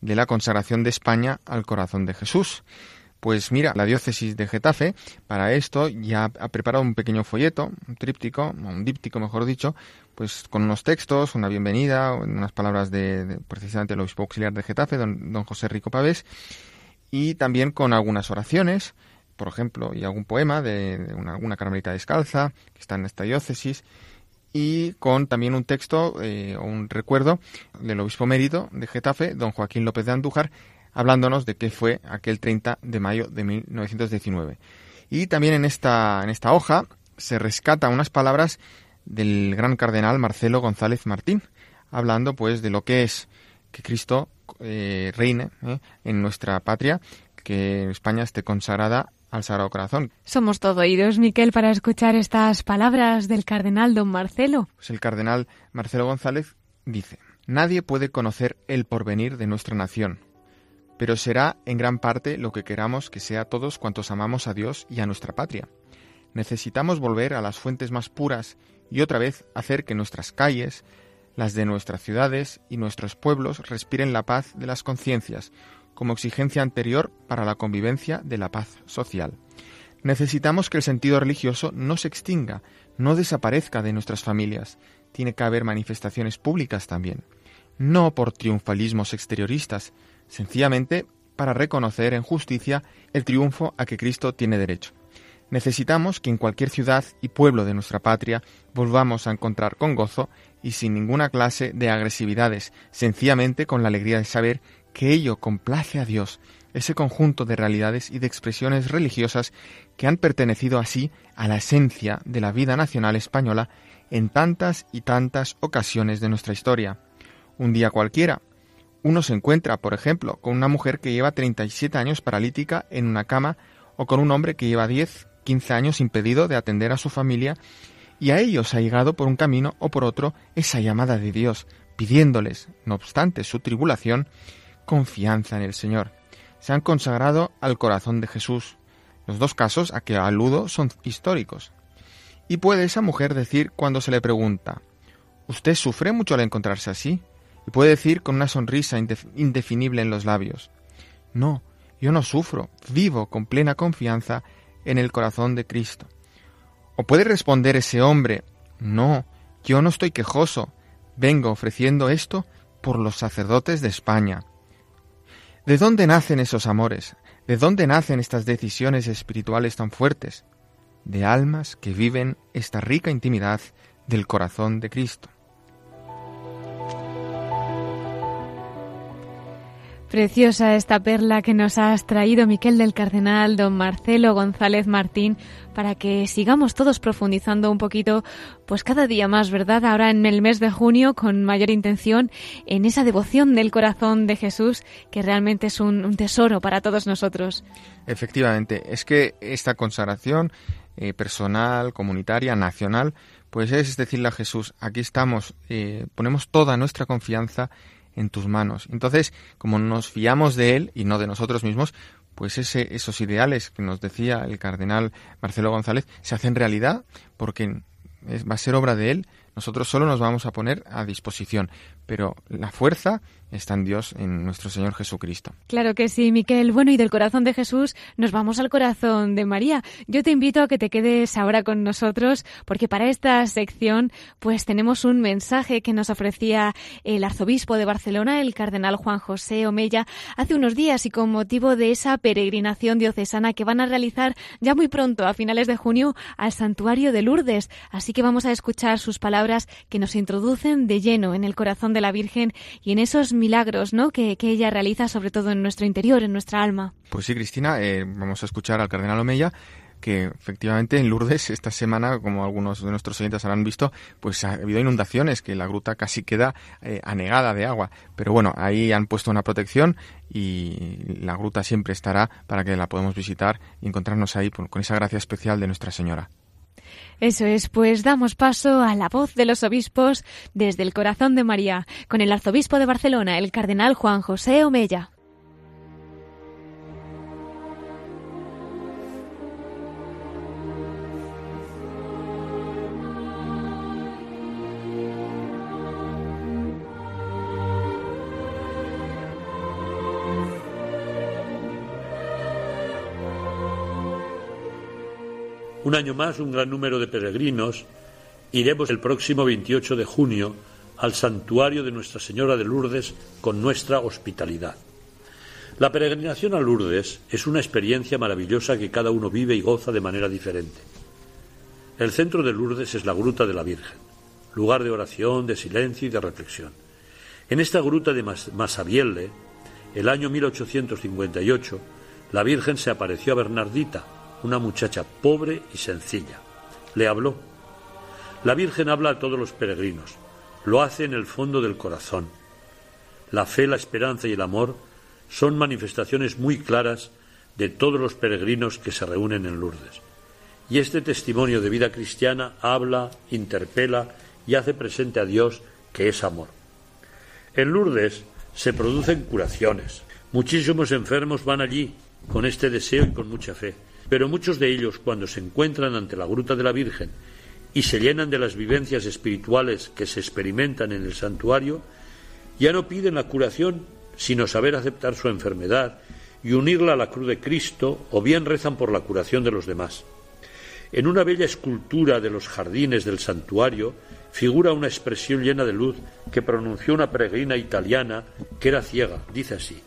de la consagración de España al corazón de Jesús. Pues mira, la diócesis de Getafe para esto ya ha preparado un pequeño folleto, un tríptico, un díptico mejor dicho, pues con unos textos, una bienvenida, unas palabras de, precisamente el obispo auxiliar de Getafe, don, don José Rico Pavés, y también con algunas oraciones, por ejemplo, y algún poema de, de una, alguna carmelita descalza que está en esta diócesis, y con también un texto eh, o un recuerdo del obispo mérito de Getafe, don Joaquín López de Andújar, hablándonos de qué fue aquel 30 de mayo de 1919. Y también en esta, en esta hoja se rescata unas palabras del gran cardenal Marcelo González Martín, hablando pues de lo que es que Cristo eh, reine eh, en nuestra patria, que España esté consagrada al Sagrado Corazón. Somos todo oídos, Miquel, para escuchar estas palabras del cardenal don Marcelo. Pues el cardenal Marcelo González dice, Nadie puede conocer el porvenir de nuestra nación, pero será en gran parte lo que queramos que sea todos cuantos amamos a Dios y a nuestra patria. Necesitamos volver a las fuentes más puras y otra vez hacer que nuestras calles, las de nuestras ciudades y nuestros pueblos respiren la paz de las conciencias, como exigencia anterior para la convivencia de la paz social. Necesitamos que el sentido religioso no se extinga, no desaparezca de nuestras familias. Tiene que haber manifestaciones públicas también. No por triunfalismos exterioristas, sencillamente para reconocer en justicia el triunfo a que Cristo tiene derecho. Necesitamos que en cualquier ciudad y pueblo de nuestra patria volvamos a encontrar con gozo y sin ninguna clase de agresividades, sencillamente con la alegría de saber que ello complace a Dios, ese conjunto de realidades y de expresiones religiosas que han pertenecido así a la esencia de la vida nacional española en tantas y tantas ocasiones de nuestra historia. Un día cualquiera, uno se encuentra, por ejemplo, con una mujer que lleva 37 años paralítica en una cama o con un hombre que lleva 10, 15 años impedido de atender a su familia y a ellos ha llegado por un camino o por otro esa llamada de Dios, pidiéndoles, no obstante su tribulación, confianza en el Señor. Se han consagrado al corazón de Jesús. Los dos casos a que aludo son históricos. Y puede esa mujer decir cuando se le pregunta, ¿Usted sufre mucho al encontrarse así? Y puede decir con una sonrisa indef- indefinible en los labios, No, yo no sufro, vivo con plena confianza en el corazón de Cristo. O puede responder ese hombre, No, yo no estoy quejoso, vengo ofreciendo esto por los sacerdotes de España. ¿De dónde nacen esos amores? ¿De dónde nacen estas decisiones espirituales tan fuertes? De almas que viven esta rica intimidad del corazón de Cristo. Preciosa esta perla que nos has traído, Miquel del Cardenal, don Marcelo González Martín, para que sigamos todos profundizando un poquito, pues cada día más, ¿verdad? Ahora en el mes de junio, con mayor intención, en esa devoción del corazón de Jesús, que realmente es un, tesoro para todos nosotros. Efectivamente, es que esta consagración eh, personal, comunitaria, nacional, pues es decirle a Jesús, aquí estamos, eh, ponemos toda nuestra confianza en tus manos. Entonces, como nos fiamos de Él y no de nosotros mismos, pues ese, esos ideales que nos decía el cardenal Marcelo González se hacen realidad porque es, va a ser obra de Él. Nosotros solo nos vamos a poner a disposición, pero la fuerza está en Dios, en nuestro Señor Jesucristo. Claro que sí, Miquel. Bueno, y del corazón de Jesús nos vamos al corazón de María. Yo te invito a que te quedes ahora con nosotros, porque para esta sección, pues tenemos un mensaje que nos ofrecía el arzobispo de Barcelona, el cardenal Juan José Omella, hace unos días y con motivo de esa peregrinación diocesana que van a realizar ya muy pronto, a finales de junio, al santuario de Lourdes. Así que vamos a escuchar sus palabras que nos introducen de lleno en el corazón de la Virgen y en esos milagros ¿no? que, que ella realiza sobre todo en nuestro interior, en nuestra alma. Pues sí, Cristina, eh, vamos a escuchar al cardenal Omeya que efectivamente en Lourdes esta semana, como algunos de nuestros oyentes habrán visto, pues ha habido inundaciones, que la gruta casi queda eh, anegada de agua. Pero bueno, ahí han puesto una protección y la gruta siempre estará para que la podamos visitar y encontrarnos ahí con esa gracia especial de Nuestra Señora. Eso es, pues damos paso a la voz de los obispos desde el corazón de María, con el arzobispo de Barcelona, el cardenal Juan José Omella. Un año más, un gran número de peregrinos iremos el próximo 28 de junio al santuario de Nuestra Señora de Lourdes con nuestra hospitalidad. La peregrinación a Lourdes es una experiencia maravillosa que cada uno vive y goza de manera diferente. El centro de Lourdes es la Gruta de la Virgen, lugar de oración, de silencio y de reflexión. En esta gruta de Masabielle, el año 1858, la Virgen se apareció a Bernardita, una muchacha pobre y sencilla. Le habló. La Virgen habla a todos los peregrinos. Lo hace en el fondo del corazón. La fe, la esperanza y el amor son manifestaciones muy claras de todos los peregrinos que se reúnen en Lourdes. Y este testimonio de vida cristiana habla, interpela y hace presente a Dios que es amor. En Lourdes se producen curaciones. Muchísimos enfermos van allí con este deseo y con mucha fe. Pero muchos de ellos, cuando se encuentran ante la gruta de la Virgen y se llenan de las vivencias espirituales que se experimentan en el santuario, ya no piden la curación, sino saber aceptar su enfermedad y unirla a la cruz de Cristo, o bien rezan por la curación de los demás. En una bella escultura de los jardines del santuario figura una expresión llena de luz que pronunció una peregrina italiana que era ciega. Dice así,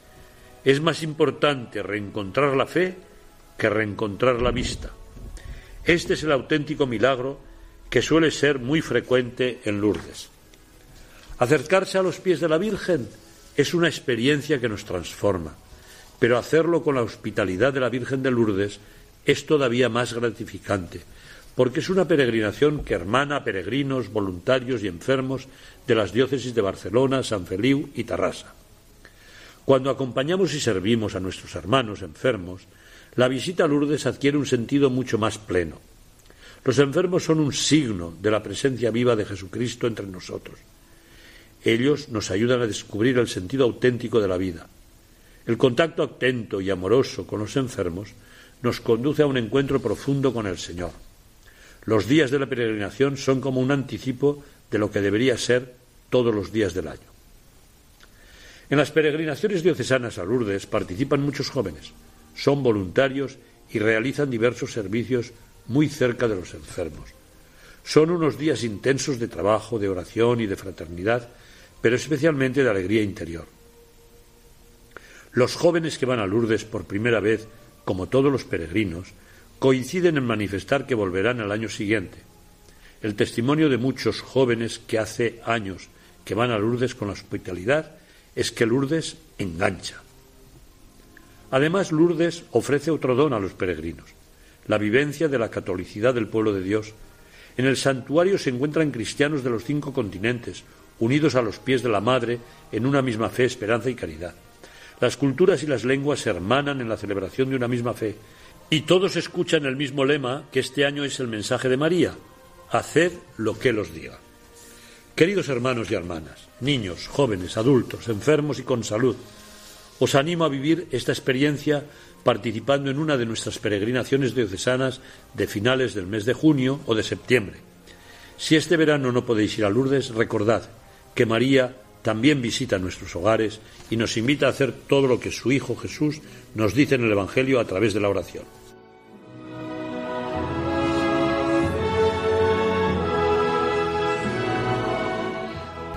es más importante reencontrar la fe que reencontrar la vista. Este es el auténtico milagro que suele ser muy frecuente en Lourdes. Acercarse a los pies de la Virgen es una experiencia que nos transforma, pero hacerlo con la hospitalidad de la Virgen de Lourdes es todavía más gratificante, porque es una peregrinación que hermana a peregrinos, voluntarios y enfermos de las diócesis de Barcelona, San Feliu y Tarrasa. Cuando acompañamos y servimos a nuestros hermanos enfermos, la visita a Lourdes adquiere un sentido mucho más pleno. Los enfermos son un signo de la presencia viva de Jesucristo entre nosotros. Ellos nos ayudan a descubrir el sentido auténtico de la vida. El contacto atento y amoroso con los enfermos nos conduce a un encuentro profundo con el Señor. Los días de la peregrinación son como un anticipo de lo que debería ser todos los días del año. En las peregrinaciones diocesanas a Lourdes participan muchos jóvenes son voluntarios y realizan diversos servicios muy cerca de los enfermos. Son unos días intensos de trabajo, de oración y de fraternidad, pero especialmente de alegría interior. Los jóvenes que van a Lourdes por primera vez, como todos los peregrinos, coinciden en manifestar que volverán al año siguiente. El testimonio de muchos jóvenes que hace años que van a Lourdes con la hospitalidad es que Lourdes engancha. Además, Lourdes ofrece otro don a los peregrinos, la vivencia de la catolicidad del pueblo de Dios. En el santuario se encuentran cristianos de los cinco continentes, unidos a los pies de la Madre en una misma fe, esperanza y caridad. Las culturas y las lenguas se hermanan en la celebración de una misma fe, y todos escuchan el mismo lema que este año es el mensaje de María, haced lo que Él os diga. Queridos hermanos y hermanas, niños, jóvenes, adultos, enfermos y con salud, os animo a vivir esta experiencia participando en una de nuestras peregrinaciones diocesanas de finales del mes de junio o de septiembre. Si este verano no podéis ir a Lourdes, recordad que María también visita nuestros hogares y nos invita a hacer todo lo que su Hijo Jesús nos dice en el Evangelio a través de la oración.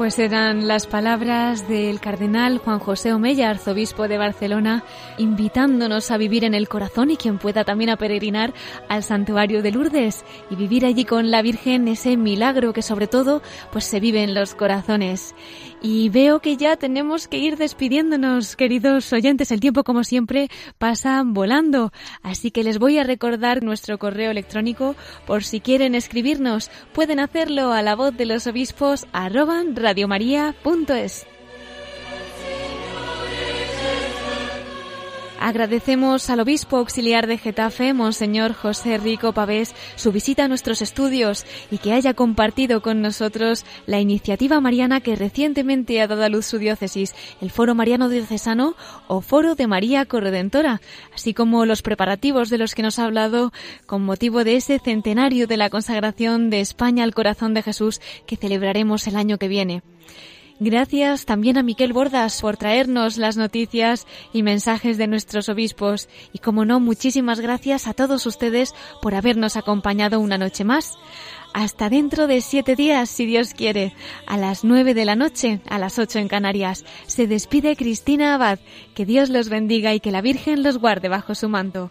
Pues eran las palabras del cardenal Juan José Omeya, arzobispo de Barcelona, invitándonos a vivir en el corazón y quien pueda también a peregrinar al santuario de Lourdes y vivir allí con la Virgen ese milagro que sobre todo pues se vive en los corazones. Y veo que ya tenemos que ir despidiéndonos, queridos oyentes. El tiempo, como siempre, pasa volando. Así que les voy a recordar nuestro correo electrónico por si quieren escribirnos. Pueden hacerlo a la voz de los obispos arroba radiomaria.es. Agradecemos al obispo auxiliar de Getafe, Monseñor José Rico Pavés, su visita a nuestros estudios y que haya compartido con nosotros la iniciativa mariana que recientemente ha dado a luz su diócesis, el Foro Mariano Diocesano o Foro de María Corredentora, así como los preparativos de los que nos ha hablado con motivo de ese centenario de la consagración de España al corazón de Jesús que celebraremos el año que viene. Gracias también a Miquel Bordas por traernos las noticias y mensajes de nuestros obispos. Y como no, muchísimas gracias a todos ustedes por habernos acompañado una noche más. Hasta dentro de siete días, si Dios quiere, a las nueve de la noche, a las ocho en Canarias. Se despide Cristina Abad. Que Dios los bendiga y que la Virgen los guarde bajo su manto.